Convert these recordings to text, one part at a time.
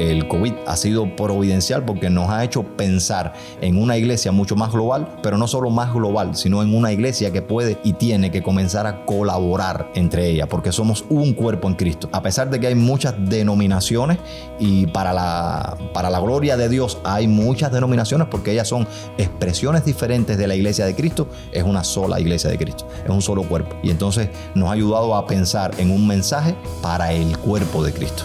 el COVID ha sido providencial porque nos ha hecho pensar en una iglesia mucho más global, pero no solo más global, sino en una iglesia que puede y tiene que comenzar a colaborar entre ellas, porque somos un cuerpo en Cristo. A pesar de que hay muchas denominaciones y para la, para la gloria de Dios hay muchas denominaciones porque ellas son expresiones diferentes de la iglesia de Cristo, es una sola iglesia de Cristo, es un solo cuerpo. Y entonces nos ha ayudado a pensar en un mensaje para el cuerpo de Cristo.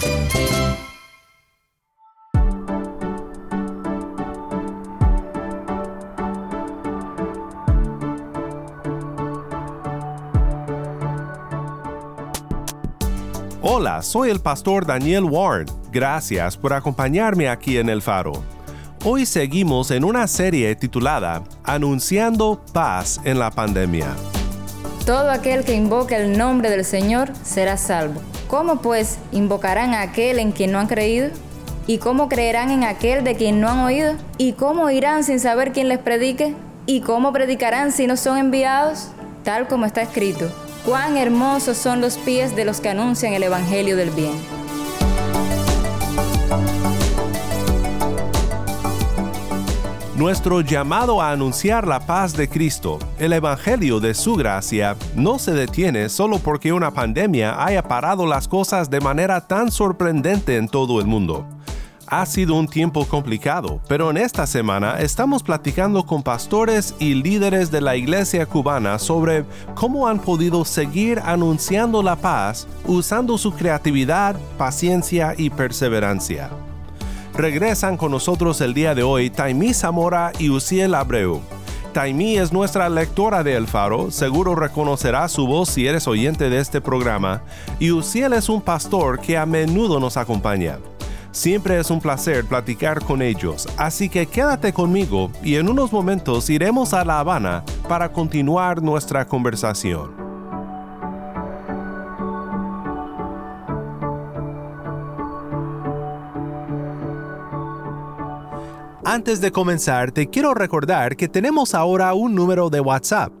Soy el pastor Daniel Warren. Gracias por acompañarme aquí en El Faro. Hoy seguimos en una serie titulada Anunciando paz en la pandemia. Todo aquel que invoque el nombre del Señor será salvo. ¿Cómo pues invocarán a aquel en quien no han creído? ¿Y cómo creerán en aquel de quien no han oído? ¿Y cómo irán sin saber quién les predique? ¿Y cómo predicarán si no son enviados? Tal como está escrito, cuán hermosos son los pies de los que anuncian el Evangelio del bien. Nuestro llamado a anunciar la paz de Cristo, el Evangelio de su gracia, no se detiene solo porque una pandemia haya parado las cosas de manera tan sorprendente en todo el mundo. Ha sido un tiempo complicado, pero en esta semana estamos platicando con pastores y líderes de la iglesia cubana sobre cómo han podido seguir anunciando la paz usando su creatividad, paciencia y perseverancia. Regresan con nosotros el día de hoy Taimí Zamora y Uciel Abreu. Taimí es nuestra lectora de El Faro, seguro reconocerá su voz si eres oyente de este programa, y Uciel es un pastor que a menudo nos acompaña. Siempre es un placer platicar con ellos, así que quédate conmigo y en unos momentos iremos a La Habana para continuar nuestra conversación. Antes de comenzar, te quiero recordar que tenemos ahora un número de WhatsApp.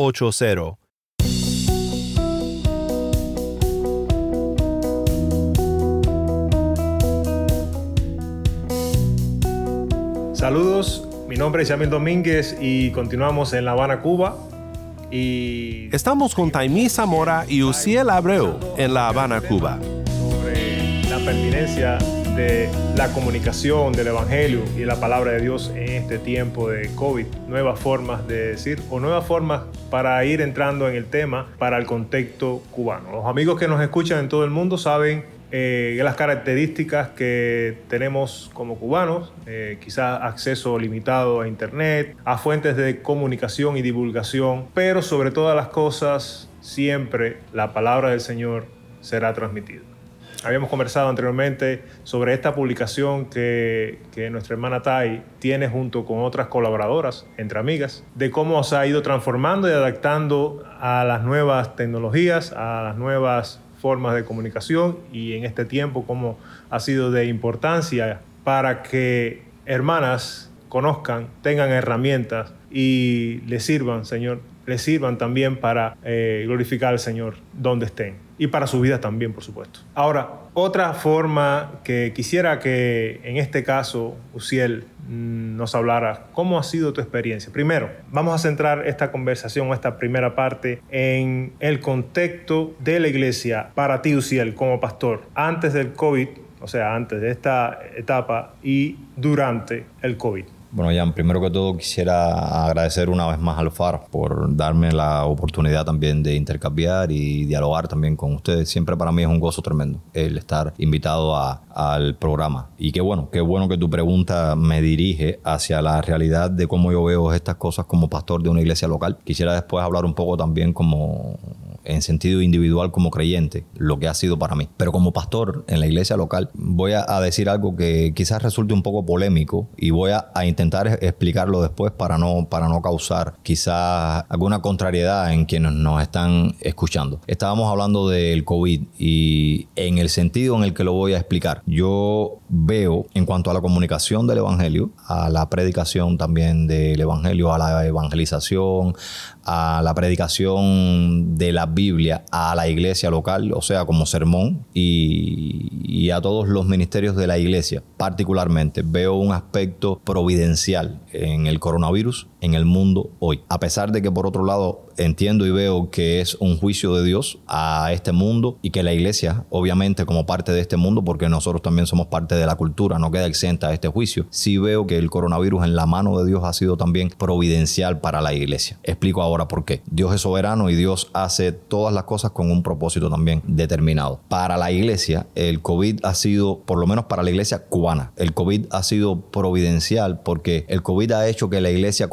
1-786-373-4880. Saludos, mi nombre es Yamil Domínguez y continuamos en La Habana, Cuba. Y Estamos con Taimí Zamora y Uciel Abreu en La Habana, Cuba. sobre la pertinencia la comunicación del Evangelio y la palabra de Dios en este tiempo de COVID. Nuevas formas de decir o nuevas formas para ir entrando en el tema para el contexto cubano. Los amigos que nos escuchan en todo el mundo saben eh, las características que tenemos como cubanos, eh, quizás acceso limitado a Internet, a fuentes de comunicación y divulgación, pero sobre todas las cosas, siempre la palabra del Señor será transmitida. Habíamos conversado anteriormente sobre esta publicación que, que, nuestra hermana Tai tiene junto con otras colaboradoras, entre amigas, de cómo se ha ido transformando y adaptando a las nuevas tecnologías, a las nuevas formas de comunicación y en este tiempo cómo ha sido de importancia para que hermanas conozcan, tengan herramientas y les sirvan, Señor, les sirvan también para eh, glorificar al Señor donde estén y para su vida también, por supuesto. Ahora, otra forma que quisiera que en este caso, Uciel, mm, nos hablara, ¿cómo ha sido tu experiencia? Primero, vamos a centrar esta conversación, esta primera parte, en el contexto de la iglesia para ti, Uciel, como pastor, antes del COVID, o sea, antes de esta etapa y durante el COVID. Bueno, Jan, primero que todo quisiera agradecer una vez más al FAR por darme la oportunidad también de intercambiar y dialogar también con ustedes. Siempre para mí es un gozo tremendo el estar invitado al programa. Y qué bueno, qué bueno que tu pregunta me dirige hacia la realidad de cómo yo veo estas cosas como pastor de una iglesia local. Quisiera después hablar un poco también como en sentido individual como creyente, lo que ha sido para mí. Pero como pastor en la iglesia local, voy a, decir algo que quizás resulte un poco polémico y voy a, intentar explicarlo después para no, para no causar quizás alguna contrariedad en quienes nos están escuchando. Estábamos hablando del COVID y en el sentido en el que lo voy a explicar, yo veo en cuanto a la comunicación del Evangelio, a la predicación también del Evangelio, a la evangelización, a la predicación de la Biblia a la iglesia local, o sea, como sermón, y, a todos los ministerios de la iglesia. Particularmente veo un aspecto providencial en el coronavirus en el mundo hoy. A pesar de que por otro lado entiendo y veo que es un juicio de Dios a este mundo y que la iglesia, obviamente como parte de este mundo, porque nosotros también somos parte de la cultura, no queda exenta a este juicio, sí veo que el coronavirus en la mano de Dios ha sido también providencial para la iglesia. Explico ahora por qué. Dios es soberano y Dios hace todas las cosas con un propósito también determinado. Para la iglesia, el COVID ha sido, por lo menos para la iglesia cubana, el COVID ha sido providencial porque el COVID ha hecho que la iglesia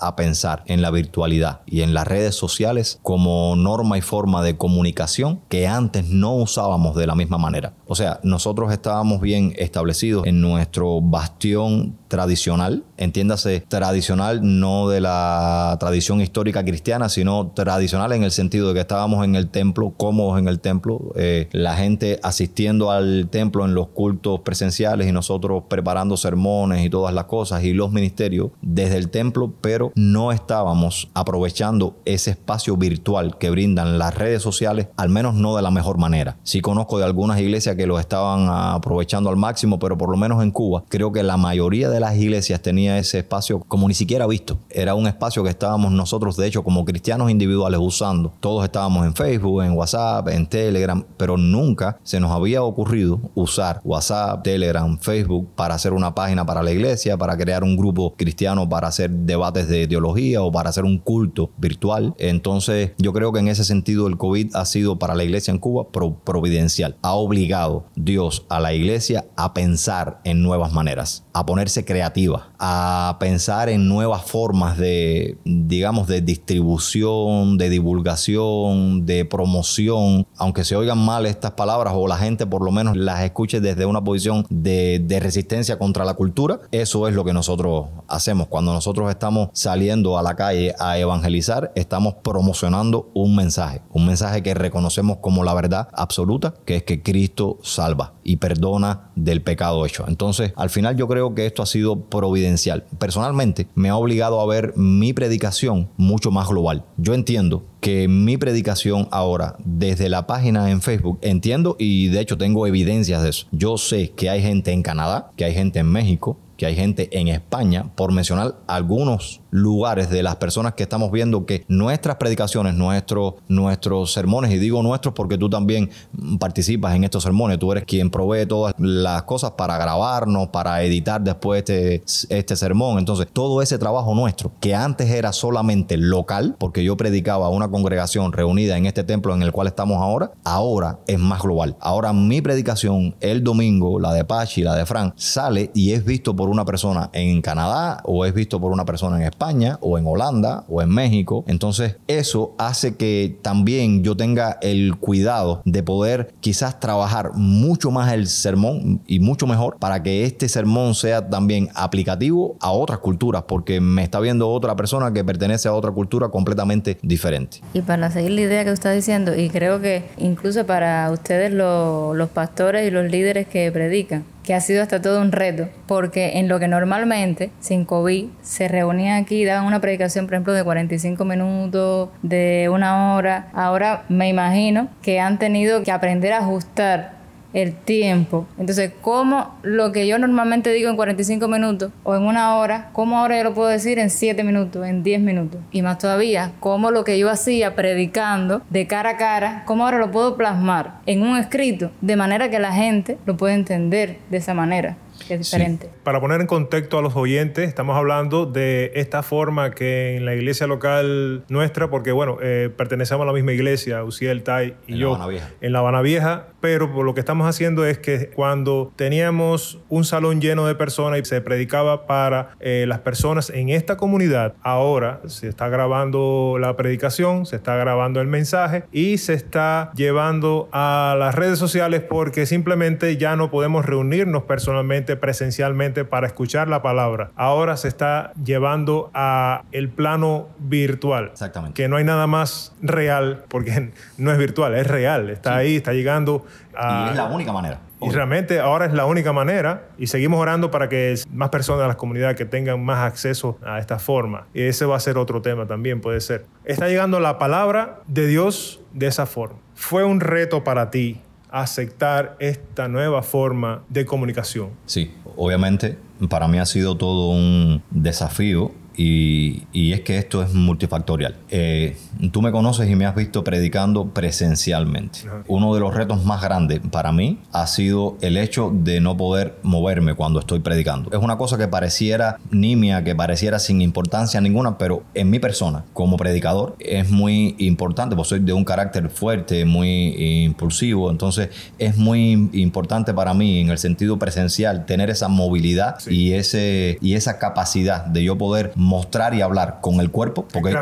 a pensar en la virtualidad y en las redes sociales como norma y forma de comunicación que antes no usábamos de la misma manera. O sea, nosotros estábamos bien establecidos en nuestro bastión tradicional, entiéndase tradicional no de la tradición histórica cristiana, sino tradicional en el sentido de que estábamos en el templo, cómodos en el templo, eh, la gente asistiendo al templo en los cultos presenciales y nosotros preparando sermones y todas las cosas y los ministerios desde el templo, pero no estábamos aprovechando ese espacio virtual que brindan las redes sociales, al menos no de la mejor manera. Sí conozco de algunas iglesias que lo estaban aprovechando al máximo, pero por lo menos en Cuba creo que la mayoría de las iglesias ese espacio como ni siquiera visto. Era un espacio que estábamos nosotros, de hecho, como cristianos individuales usando. Todos estábamos en Facebook, en WhatsApp, en Telegram, pero nunca se nos había ocurrido usar WhatsApp, Telegram, Facebook para hacer una página para la iglesia, para crear un grupo cristiano para hacer debates de teología o para hacer un culto virtual. Entonces, yo creo que en ese sentido el COVID ha sido para la iglesia en Cuba providencial. Ha obligado Dios a la iglesia a pensar en nuevas maneras, a ponerse creativa, a pensar en nuevas formas de, digamos, de distribución, de divulgación, de promoción, aunque se oigan mal estas palabras o la gente por lo menos las escuche desde una posición de, de resistencia contra la cultura, eso es lo que nosotros hacemos. Cuando nosotros estamos saliendo a la calle a evangelizar, estamos promocionando un mensaje, un mensaje que reconocemos como la verdad absoluta, que es que Cristo salva y perdona del pecado hecho. Entonces, al final yo creo que esto ha sido providencial. Personalmente, me ha obligado a ver mi predicación mucho más global. Yo entiendo que mi predicación ahora desde la página en Facebook, entiendo y de hecho tengo evidencias de eso. Yo sé que hay gente en Canadá, que hay gente en México, que hay gente en España, por mencionar algunos lugares de las personas que estamos viendo que nuestras predicaciones, nuestros, nuestros sermones, y digo nuestros porque tú también participas en estos sermones, tú eres quien provee todas las cosas para grabarnos, para editar después este, este sermón. Entonces, todo ese trabajo nuestro, que antes era solamente local, porque yo predicaba a una congregación reunida en este templo en el cual estamos ahora, ahora es más global. Ahora mi predicación el domingo, la de Pachi, la de Fran, sale y es visto por una persona en Canadá o es visto por una persona en España o en Holanda o en México. Entonces eso hace que también yo tenga el cuidado de poder quizás trabajar mucho más el sermón y mucho mejor para que este sermón sea también aplicativo a otras culturas porque me está viendo otra persona que pertenece a otra cultura completamente diferente. Y para seguir la idea que usted está diciendo, y creo que incluso para ustedes los pastores y los líderes que predican, que ha sido hasta todo un reto, porque en lo que normalmente, sin COVID, se reunían aquí y daban una predicación, por ejemplo, de 45 minutos, de una hora, ahora me imagino que han tenido que aprender a ajustar el tiempo. Entonces, ¿cómo lo que yo normalmente digo en 45 minutos o en una hora, cómo ahora yo lo puedo decir en 7 minutos, en 10 minutos? Y más todavía, ¿cómo lo que yo hacía predicando de cara a cara, cómo ahora lo puedo plasmar en un escrito de manera que la gente lo pueda entender de esa manera? Es diferente. Para poner en contexto a los oyentes, estamos hablando de esta forma que en la iglesia local nuestra, porque bueno, eh, pertenecemos a la misma iglesia, Uciel, Tai y yo, en La Habana Vieja, pero por lo que estamos haciendo es que cuando teníamos un salón lleno de personas y se predicaba para eh, las personas en esta comunidad, ahora se está grabando la predicación, se está grabando el mensaje y se está llevando a las redes sociales porque simplemente ya no podemos reunirnos personalmente presencialmente para escuchar la palabra. Ahora se está llevando a el plano virtual. Exactamente. Que no hay nada más real, porque no es virtual, es real. Está ahí, está llegando a... Y es la única manera. Y realmente ahora es la única manera y seguimos orando para que más personas de la comunidad que tengan más acceso a esta forma. Y ese va a ser otro tema también, puede ser. Está llegando la palabra de Dios de esa forma. Fue un reto para ti aceptar esta nueva forma de comunicación? Sí, obviamente para mí ha sido todo un desafío y, es que esto es multifactorial. Eh, tú me conoces y me has visto predicando presencialmente. Uno de los retos más grandes para mí ha sido el hecho de no poder moverme cuando estoy predicando. Es una cosa que pareciera nimia, que pareciera sin importancia ninguna, pero en mi persona, como predicador, es muy importante, porque soy de un carácter fuerte, muy impulsivo, entonces es muy importante para mí en el sentido presencial tener esa movilidad y, ese, y esa capacidad de yo poder mostrar y hablar con el cuerpo, porque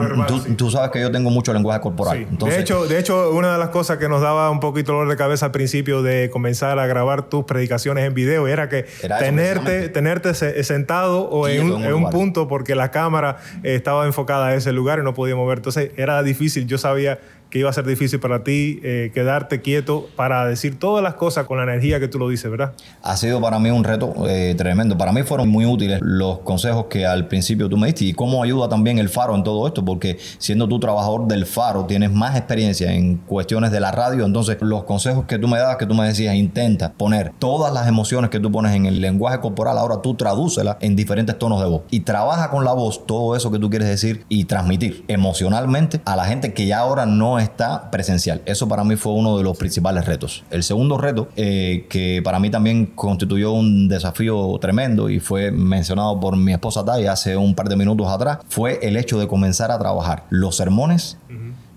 tú, sabes que yo tengo mucho lenguaje corporal. de, hecho, de hecho, una de las cosas que nos daba un poquito dolor de cabeza al principio de comenzar a grabar tus predicaciones en video era que tenerte, tenerte sentado o en un, punto porque la cámara estaba enfocada a ese lugar y no podía mover. Entonces era difícil. Yo sabía que iba a ser difícil para ti eh, quedarte quieto para decir todas las cosas con la energía que tú lo dices, ¿verdad? Ha sido para mí un reto eh, tremendo. Para mí fueron muy útiles los consejos que al principio tú me diste y cómo ayuda también el faro en todo esto, porque siendo tú trabajador del faro tienes más experiencia en cuestiones de la radio, entonces los consejos que tú me dabas, que tú me decías, intenta poner todas las emociones que tú pones en el lenguaje corporal, ahora tú tradúcelas en diferentes tonos de voz y trabaja con la voz todo eso que tú quieres decir y transmitir emocionalmente a la gente que ya ahora no está presencial. Eso para mí fue uno de los principales retos. El segundo reto, eh, que para mí también constituyó un desafío tremendo y fue mencionado por mi esposa Tai hace un par de minutos atrás, fue el hecho de comenzar a trabajar los sermones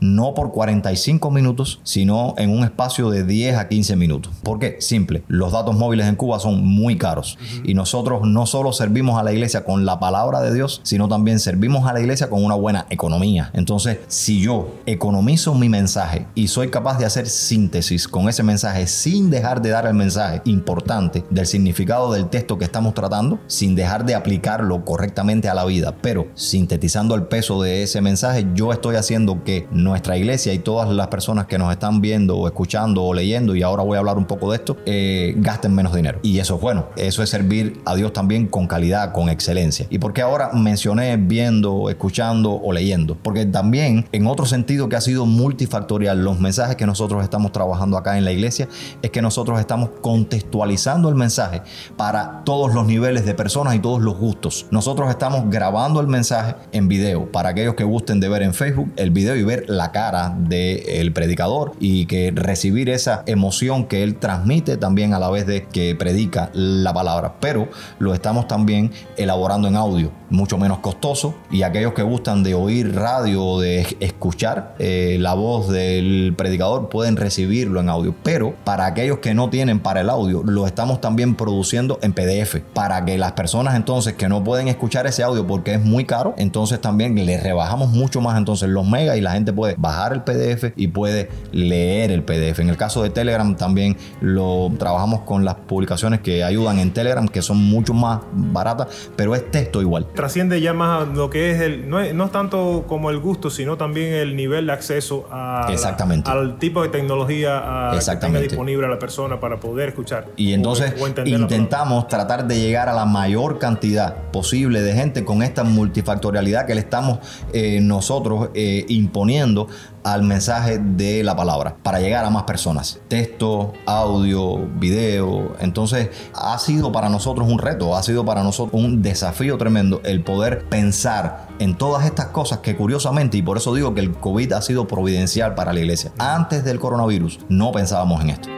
no por 45 minutos, sino en un espacio de 10 a 15 minutos. ¿Por qué? Simple, los datos móviles en Cuba son muy caros y nosotros no solo servimos a la iglesia con la palabra de Dios, sino también servimos a la iglesia con una buena economía. Entonces, si yo economizo mi mensaje y soy capaz de hacer síntesis con ese mensaje sin dejar de dar el mensaje importante del significado del texto que estamos tratando, sin dejar de aplicarlo correctamente a la vida, pero sintetizando el peso de ese mensaje, yo estoy haciendo que no nuestra iglesia y todas las personas que nos están viendo o escuchando o leyendo, y ahora voy a hablar un poco de esto, eh, gasten menos dinero. Y eso es bueno. Eso es servir a Dios también con calidad, con excelencia. ¿Y porque ahora mencioné viendo, escuchando o leyendo? Porque también en otro sentido que ha sido multifactorial, los mensajes que nosotros estamos trabajando acá en la iglesia es que nosotros estamos contextualizando el mensaje para todos los niveles de personas y todos los gustos. Nosotros estamos grabando el mensaje en video para aquellos que gusten de ver en Facebook el video y ver la la cara del predicador y que recibir esa emoción que él transmite también a la vez de que predica la palabra. Pero lo estamos también elaborando en audio, mucho menos costoso. Y aquellos que gustan de oír radio o de escuchar eh, la voz del predicador pueden recibirlo en audio. Pero para aquellos que no tienen para el audio, lo estamos también produciendo en PDF. Para que las personas entonces que no pueden escuchar ese audio porque es muy caro, entonces también le rebajamos mucho más entonces los megas y la gente puede bajar el PDF y puede leer el PDF. En el caso de Telegram también lo trabajamos con las publicaciones que ayudan en Telegram, que son mucho más baratas, pero es texto igual. Trasciende ya más a lo que es el, no es, no es tanto como el gusto, sino también el nivel de acceso a Exactamente. al tipo de tecnología a, que tenga Exactamente. disponible a la persona para poder escuchar. Y entonces o- o intentamos tratar de llegar a la mayor cantidad posible de gente con esta multifactorialidad que le estamos eh, nosotros eh, imponiendo al mensaje de la palabra para llegar a más personas. Texto, audio, video. Entonces ha sido para nosotros un reto, ha sido para nosotros un desafío tremendo el poder pensar en todas estas cosas que curiosamente, y por eso digo que el COVID ha sido providencial para la iglesia. Antes del coronavirus no pensábamos en esto.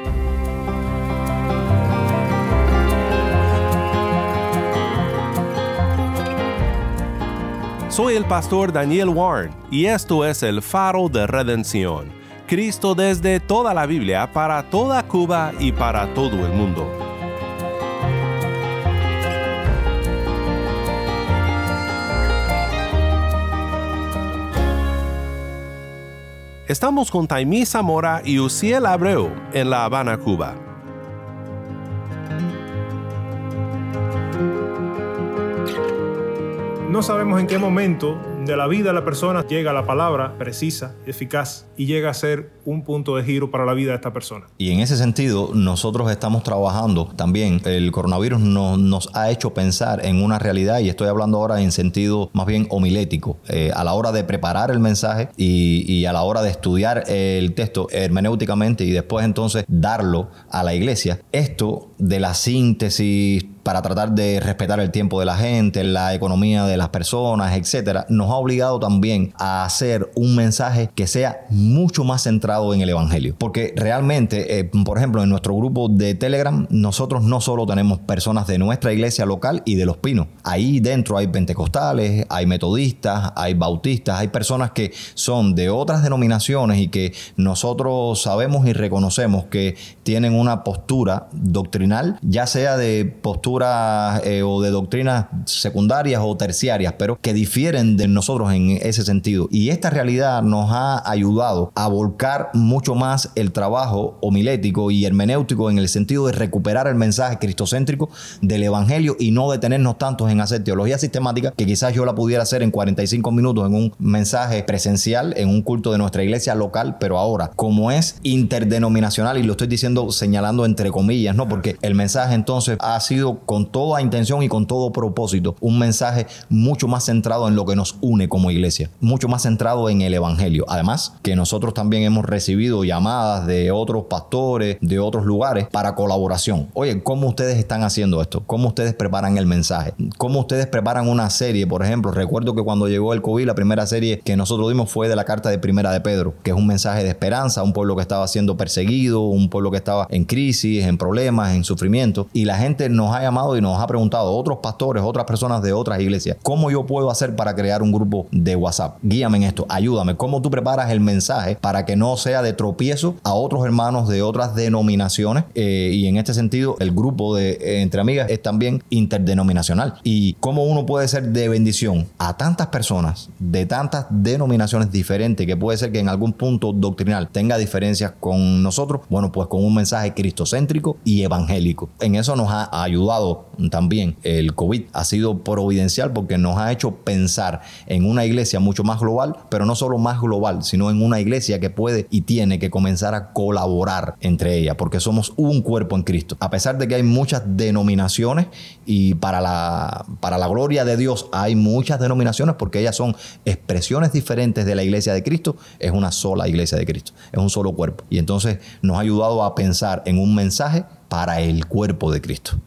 Soy el pastor Daniel Warren y esto es el faro de redención. Cristo desde toda la Biblia para toda Cuba y para todo el mundo. Estamos con Taimí Zamora y Uciel Abreu en La Habana, Cuba. No sabemos en qué momento de la vida de la persona llega la palabra precisa, eficaz y llega a ser un punto de giro para la vida de esta persona. Y en ese sentido, nosotros estamos trabajando también. El coronavirus no- nos ha hecho pensar en una realidad, y estoy hablando ahora en sentido más bien homilético, eh, a la hora de preparar el mensaje y, y a la hora de estudiar el texto hermenéuticamente y después entonces darlo a la iglesia. Esto de la síntesis para tratar de respetar el tiempo de la gente, la economía de las personas, etcétera, nos ha obligado también a hacer un mensaje que sea mucho más centrado en el evangelio. Porque realmente, eh, por ejemplo, en nuestro grupo de Telegram, nosotros no solo tenemos personas de nuestra iglesia local y de los pinos. Ahí dentro hay pentecostales, hay metodistas, hay bautistas, hay personas que son de otras denominaciones y que nosotros sabemos y reconocemos que tienen una postura doctrinal, ya sea de posturas eh, o de doctrinas secundarias o terciarias, pero que difieren de nosotros en ese sentido. Y esta realidad nos ha ayudado a volcar mucho más el trabajo homilético y hermenéutico en el sentido de recuperar el mensaje cristocéntrico del evangelio y no detenernos tantos en hacer teología sistemática que quizás yo la pudiera hacer en 45 minutos en un mensaje presencial en un culto de nuestra iglesia local, pero ahora como es interdenominacional y lo estoy diciendo señalando entre comillas, ¿no? Porque el mensaje entonces ha sido con toda intención y con todo propósito un mensaje mucho más centrado en lo que nos une como iglesia, mucho más centrado en el evangelio. Además, que nosotros también hemos recibido llamadas de otros pastores, de otros lugares para colaboración. Oye, ¿cómo ustedes están haciendo esto? ¿Cómo ustedes preparan el mensaje? ¿Cómo ustedes preparan una serie? Por ejemplo, recuerdo que cuando llegó el COVID, la primera serie que nosotros dimos fue de la carta de Primera de Pedro, que es un mensaje de esperanza, un pueblo que estaba siendo perseguido, un pueblo que estaba en crisis, en problemas, en sufrimiento. Y la gente nos ha llamado y nos ha preguntado, otros pastores, otras personas de otras iglesias, ¿cómo yo puedo hacer para crear un grupo de WhatsApp? Guíame en esto, ayúdame. ¿Cómo tú preparas el mensaje para que no sea de tropiezo a otros hermanos de otras denominaciones? Eh, y en este sentido, el grupo de eh, Entre Amigas es también interdenominacional. ¿Y cómo uno puede ser de bendición a tantas personas de tantas denominaciones diferentes que puede ser que en algún punto doctrinal tenga diferencias con nosotros? Bueno, pues con un mensaje cristocéntrico y evangélico. En eso nos ha ayudado también el COVID. Ha sido providencial porque nos ha hecho pensar en una iglesia mucho más global, pero no solo más global, sino en una iglesia que puede y tiene que comenzar a colaborar entre ellas, porque somos un cuerpo en Cristo. A pesar de que hay muchas denominaciones y para la, para la gloria de Dios hay muchas denominaciones porque ellas son expresiones diferentes de la iglesia de Cristo, es una sola iglesia de Cristo, es un solo cuerpo. Y entonces nos ha ayudado a pensar en un mensaje para el cuerpo de Cristo.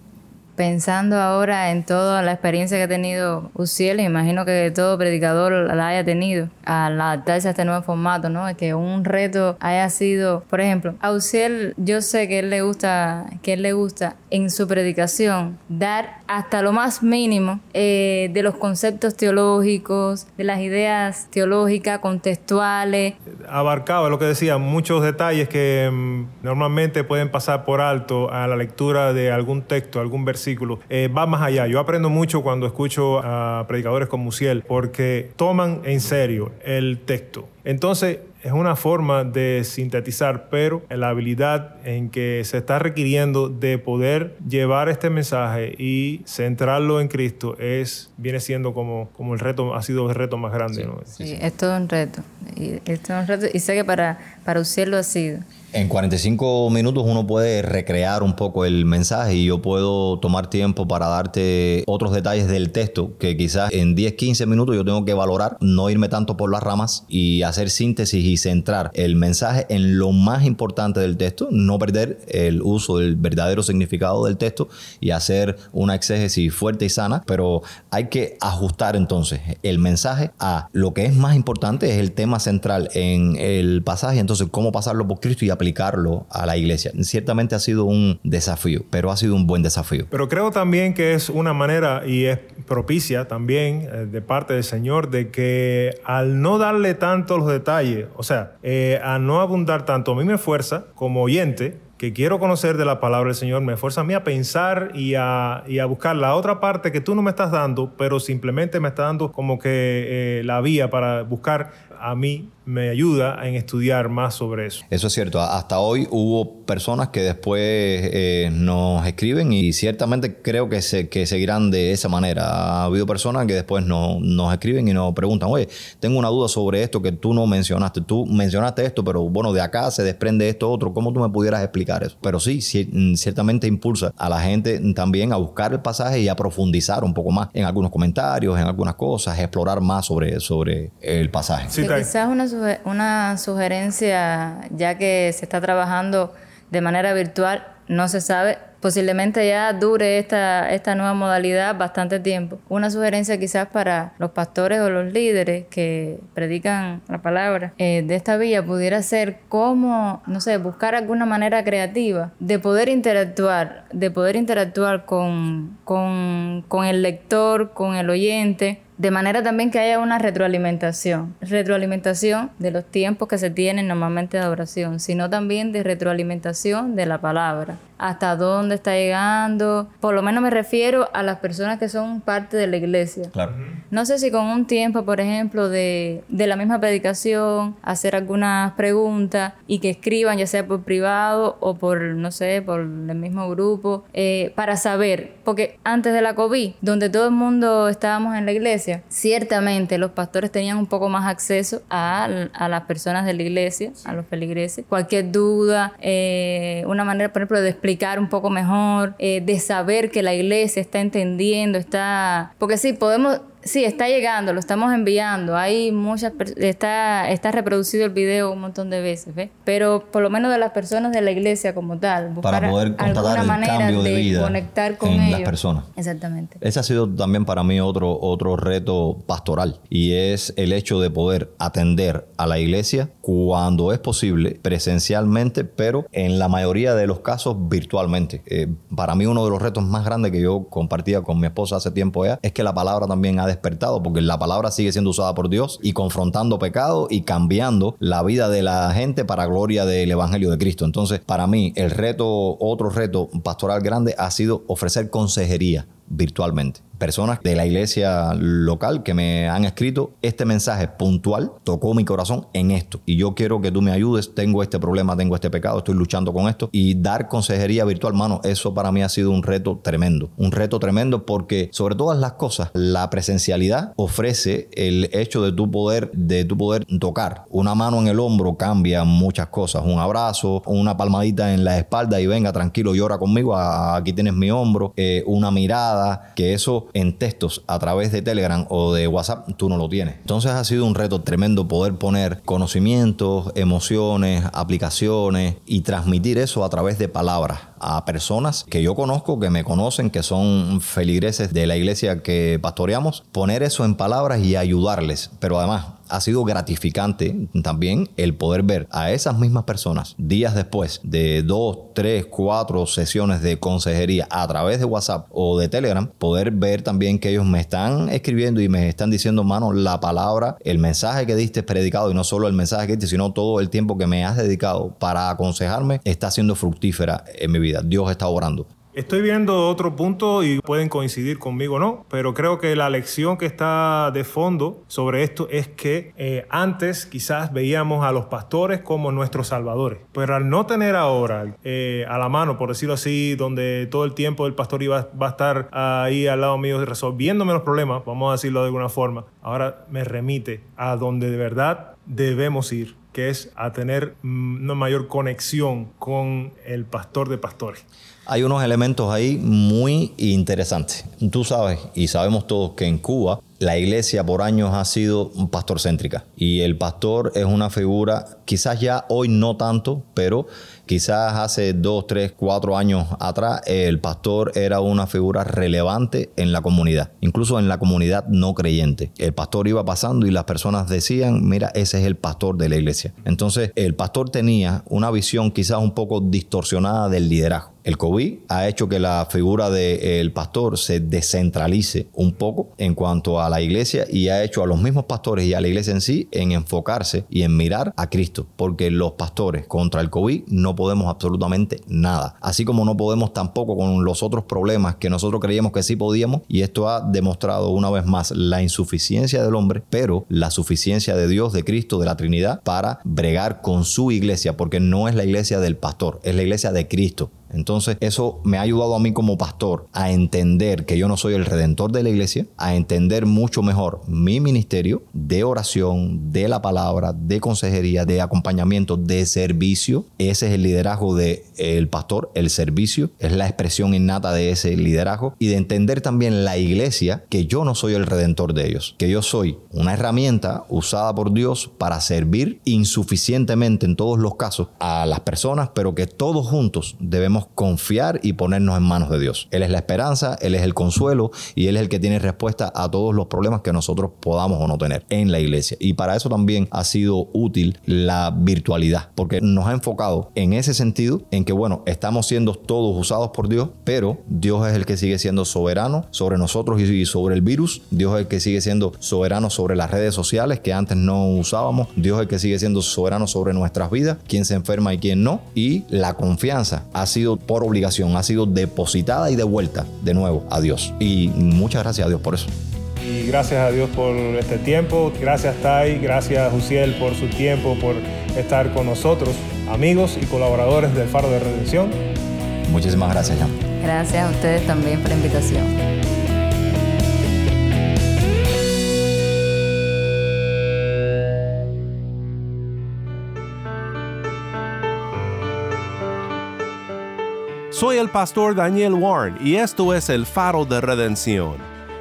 Pensando ahora en toda la experiencia que ha tenido Uciel, imagino que todo predicador la haya tenido al adaptarse a este nuevo formato, ¿no? Que un reto haya sido, por ejemplo, a Uciel yo sé que él le gusta, que él le gusta en su predicación dar hasta lo más mínimo eh, de los conceptos teológicos, de las ideas teológicas, contextuales. Abarcaba lo que decía, muchos detalles que mm, normalmente pueden pasar por alto a la lectura de algún texto, algún versículo. Eh, va más allá. Yo aprendo mucho cuando escucho a predicadores como Musiel porque toman en serio el texto. Entonces, es una forma de sintetizar, pero la habilidad en que se está requiriendo de poder llevar este mensaje y centrarlo en Cristo es viene siendo como, como el reto, ha sido el reto más grande. Sí, ¿no? sí es todo un reto. Y, es todo un reto y sé que para, para usted lo ha sido. En 45 minutos uno puede recrear un poco el mensaje y yo puedo tomar tiempo para darte otros detalles del texto que quizás en 10, 15 minutos yo tengo que valorar, no irme tanto por las ramas y hacer síntesis y centrar el mensaje en lo más importante del texto, no perder el uso del verdadero significado del texto y hacer una exégesis fuerte y sana, pero hay que ajustar entonces el mensaje a lo que es más importante, es el tema central en el pasaje, entonces cómo pasarlo por Cristo y aplicarlo aplicarlo a la iglesia. Ciertamente ha sido un desafío, pero ha sido un buen desafío. Pero creo también que es una manera y es propicia también eh, de parte del Señor de que al no darle tanto los detalles, o sea, eh, al no abundar tanto, a mí me fuerza como oyente que quiero conocer de la palabra del Señor, me fuerza a mí a pensar y a, y a buscar la otra parte que tú no me estás dando, pero simplemente me está dando como que eh, la vía para buscar a mí me ayuda en estudiar más sobre eso. Eso es cierto. Hasta hoy hubo personas que después eh, nos escriben y ciertamente creo que, se, que seguirán de esa manera. Ha habido personas que después no, nos escriben y nos preguntan, oye, tengo una duda sobre esto que tú no mencionaste. Tú mencionaste esto, pero bueno, de acá se desprende esto otro. ¿Cómo tú me pudieras explicar eso? Pero sí, ciertamente impulsa a la gente también a buscar el pasaje y a profundizar un poco más en algunos comentarios, en algunas cosas, explorar más sobre, sobre el pasaje. Sí, quizás una una sugerencia, ya que se está trabajando de manera virtual, no se sabe, posiblemente ya dure esta, esta nueva modalidad bastante tiempo. Una sugerencia quizás para los pastores o los líderes que predican la palabra eh, de esta vía pudiera ser cómo, no sé, buscar alguna manera creativa de poder interactuar, de poder interactuar con, con, con el lector, con el oyente, de manera también que haya una retroalimentación. Retroalimentación de los tiempos que se tienen normalmente de adoración, sino también de retroalimentación de la palabra. Hasta dónde está llegando. Por lo menos me refiero a las personas que son parte de la iglesia. Claro. No sé si con un tiempo, por ejemplo, de, de la misma predicación, hacer algunas preguntas y que escriban, ya sea por privado o por, no sé, por el mismo grupo, eh, para saber. Porque antes de la COVID, donde todo el mundo estábamos en la iglesia, ciertamente los pastores tenían un poco más acceso a, las personas de la iglesia, a los feligreses. Cualquier duda, eh, una manera, por ejemplo, de explicar un poco mejor, eh, de saber que la iglesia está entendiendo, está... Porque sí, podemos Sí, está llegando, lo estamos enviando. Hay muchas está está reproducido el video un montón de veces, ¿ves? Pero por lo menos de las personas de la iglesia como tal, buscar para poder constatar el cambio de, vida conectar con en las personas. Exactamente. Ese ha sido también para mí otro otro reto pastoral y es el hecho de poder atender a la iglesia cuando es posible presencialmente, pero en la mayoría de los casos virtualmente. Eh, para mí uno de los retos más grandes que yo compartía con mi esposa hace tiempo ya es que la palabra también ha despertado, porque la palabra sigue siendo usada por Dios y confrontando pecado y cambiando la vida de la gente para gloria del Evangelio de Cristo. Entonces, para mí, el reto, otro reto pastoral grande ha sido ofrecer consejería virtualmente. Personas de la iglesia local que me han escrito este mensaje puntual tocó mi corazón en esto y yo quiero que tú me ayudes. Tengo este problema tengo este pecado estoy luchando con esto y dar consejería virtual mano eso para mí ha sido un reto tremendo. Un reto tremendo porque sobre todas las cosas la presencialidad ofrece el hecho de tu poder de tu poder tocar. Una mano en el hombro cambia muchas cosas. Un abrazo una palmadita en la espalda y venga tranquilo llora conmigo aquí tienes mi hombro eh, una mirada que eso en textos a través de Telegram o de WhatsApp, tú no lo tienes. Entonces ha sido un reto tremendo poder poner conocimientos, emociones, aplicaciones y transmitir eso a través de palabras a personas que yo conozco, que me conocen, que son feligreses de la iglesia que pastoreamos, poner eso en palabras y ayudarles. Pero además, ha sido gratificante también el poder ver a esas mismas personas días después de dos, tres, cuatro sesiones de consejería a través de WhatsApp o de Telegram, poder ver también que ellos me están escribiendo y me están diciendo, mano, la palabra, el mensaje que diste predicado y no solo el mensaje que diste, sino todo el tiempo que me has dedicado para aconsejarme está siendo fructífera en mi vida. Dios está orando. Estoy viendo otro punto y pueden coincidir conmigo no, pero creo que la lección que está de fondo sobre esto es que eh, antes quizás veíamos a los pastores como nuestros salvadores, pero al no tener ahora eh, a la mano, por decirlo así, donde todo el tiempo el pastor iba, va a estar ahí al lado mío resolviéndome los problemas, vamos a decirlo de alguna forma, ahora me remite a donde de verdad debemos ir que es a tener mm, una mayor conexión con el pastor de pastores. Hay unos elementos ahí muy interesantes. Tú sabes y sabemos todos que en Cuba la iglesia por años ha sido pastor céntrica y el pastor es una figura, quizás ya hoy no tanto, pero quizás hace dos, tres, cuatro años atrás el pastor era una figura relevante en la comunidad, incluso en la comunidad no creyente. El pastor iba pasando y las personas decían, mira, ese es el pastor de la iglesia. Entonces el pastor tenía una visión quizás un poco distorsionada del liderazgo. El COVID ha hecho que la figura del pastor se descentralice un poco en cuanto a la iglesia y ha hecho a los mismos pastores y a la iglesia en sí en enfocarse y en mirar a Cristo, porque los pastores contra el COVID no podemos absolutamente nada, así como no podemos tampoco con los otros problemas que nosotros creíamos que sí podíamos y esto ha demostrado una vez más la insuficiencia del hombre, pero la suficiencia de Dios, de Cristo, de la Trinidad para bregar con su iglesia, porque no es la iglesia del pastor, es la iglesia de Cristo. Entonces eso me ha ayudado a mí como pastor a entender que yo no soy el redentor de la iglesia, a entender mucho mejor mi ministerio de oración, de la palabra, de consejería, de acompañamiento, de servicio. Ese es el liderazgo del pastor, el servicio, es la expresión innata de ese liderazgo y de entender también la iglesia que yo no soy el redentor de ellos, que yo soy una herramienta usada por Dios para servir insuficientemente en todos los casos a las personas, pero que todos juntos debemos confiar y ponernos en manos de Dios. Él es la esperanza, Él es el consuelo y Él es el que tiene respuesta a todos los problemas que nosotros podamos o no tener en la iglesia. Y para eso también ha sido útil la virtualidad, porque nos ha enfocado en ese sentido, en que bueno, estamos siendo todos usados por Dios, pero Dios es el que sigue siendo soberano sobre nosotros y sobre el virus. Dios es el que sigue siendo soberano sobre las redes sociales que antes no usábamos. Dios es el que sigue siendo soberano sobre nuestras vidas, quién se enferma y quién no. Y la confianza ha sido por obligación, ha sido depositada y devuelta de nuevo a Dios. Y muchas gracias a Dios por eso. Y gracias a Dios por este tiempo. Gracias Tai, gracias Jusiel por su tiempo, por estar con nosotros, amigos y colaboradores del Faro de Redención. Muchísimas gracias, Jan. Gracias a ustedes también por la invitación. Soy el pastor Daniel Warren y esto es el faro de redención.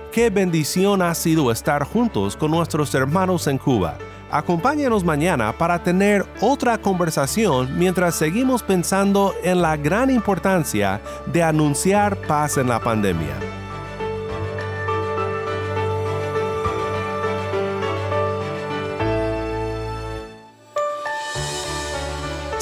Qué bendición ha sido estar juntos con nuestros hermanos en Cuba. Acompáñenos mañana para tener otra conversación mientras seguimos pensando en la gran importancia de anunciar paz en la pandemia.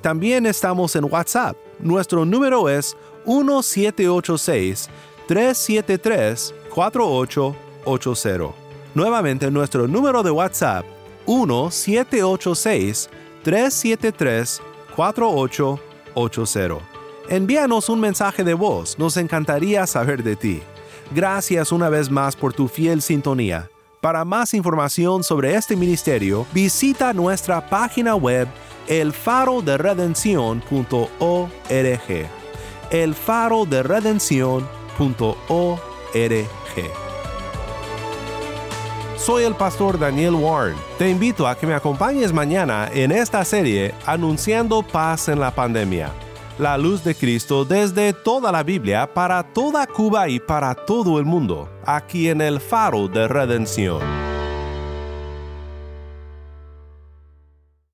También estamos en WhatsApp. Nuestro número es 1786-373-4880. Nuevamente nuestro número de WhatsApp 1786-373-4880. Envíanos un mensaje de voz, nos encantaría saber de ti. Gracias una vez más por tu fiel sintonía. Para más información sobre este ministerio, visita nuestra página web elfaroderedención.org. Elfaroderedención.org. Soy el pastor Daniel Warren. Te invito a que me acompañes mañana en esta serie Anunciando paz en la pandemia. La luz de Cristo desde toda la Biblia para toda Cuba y para todo el mundo, aquí en el Faro de Redención.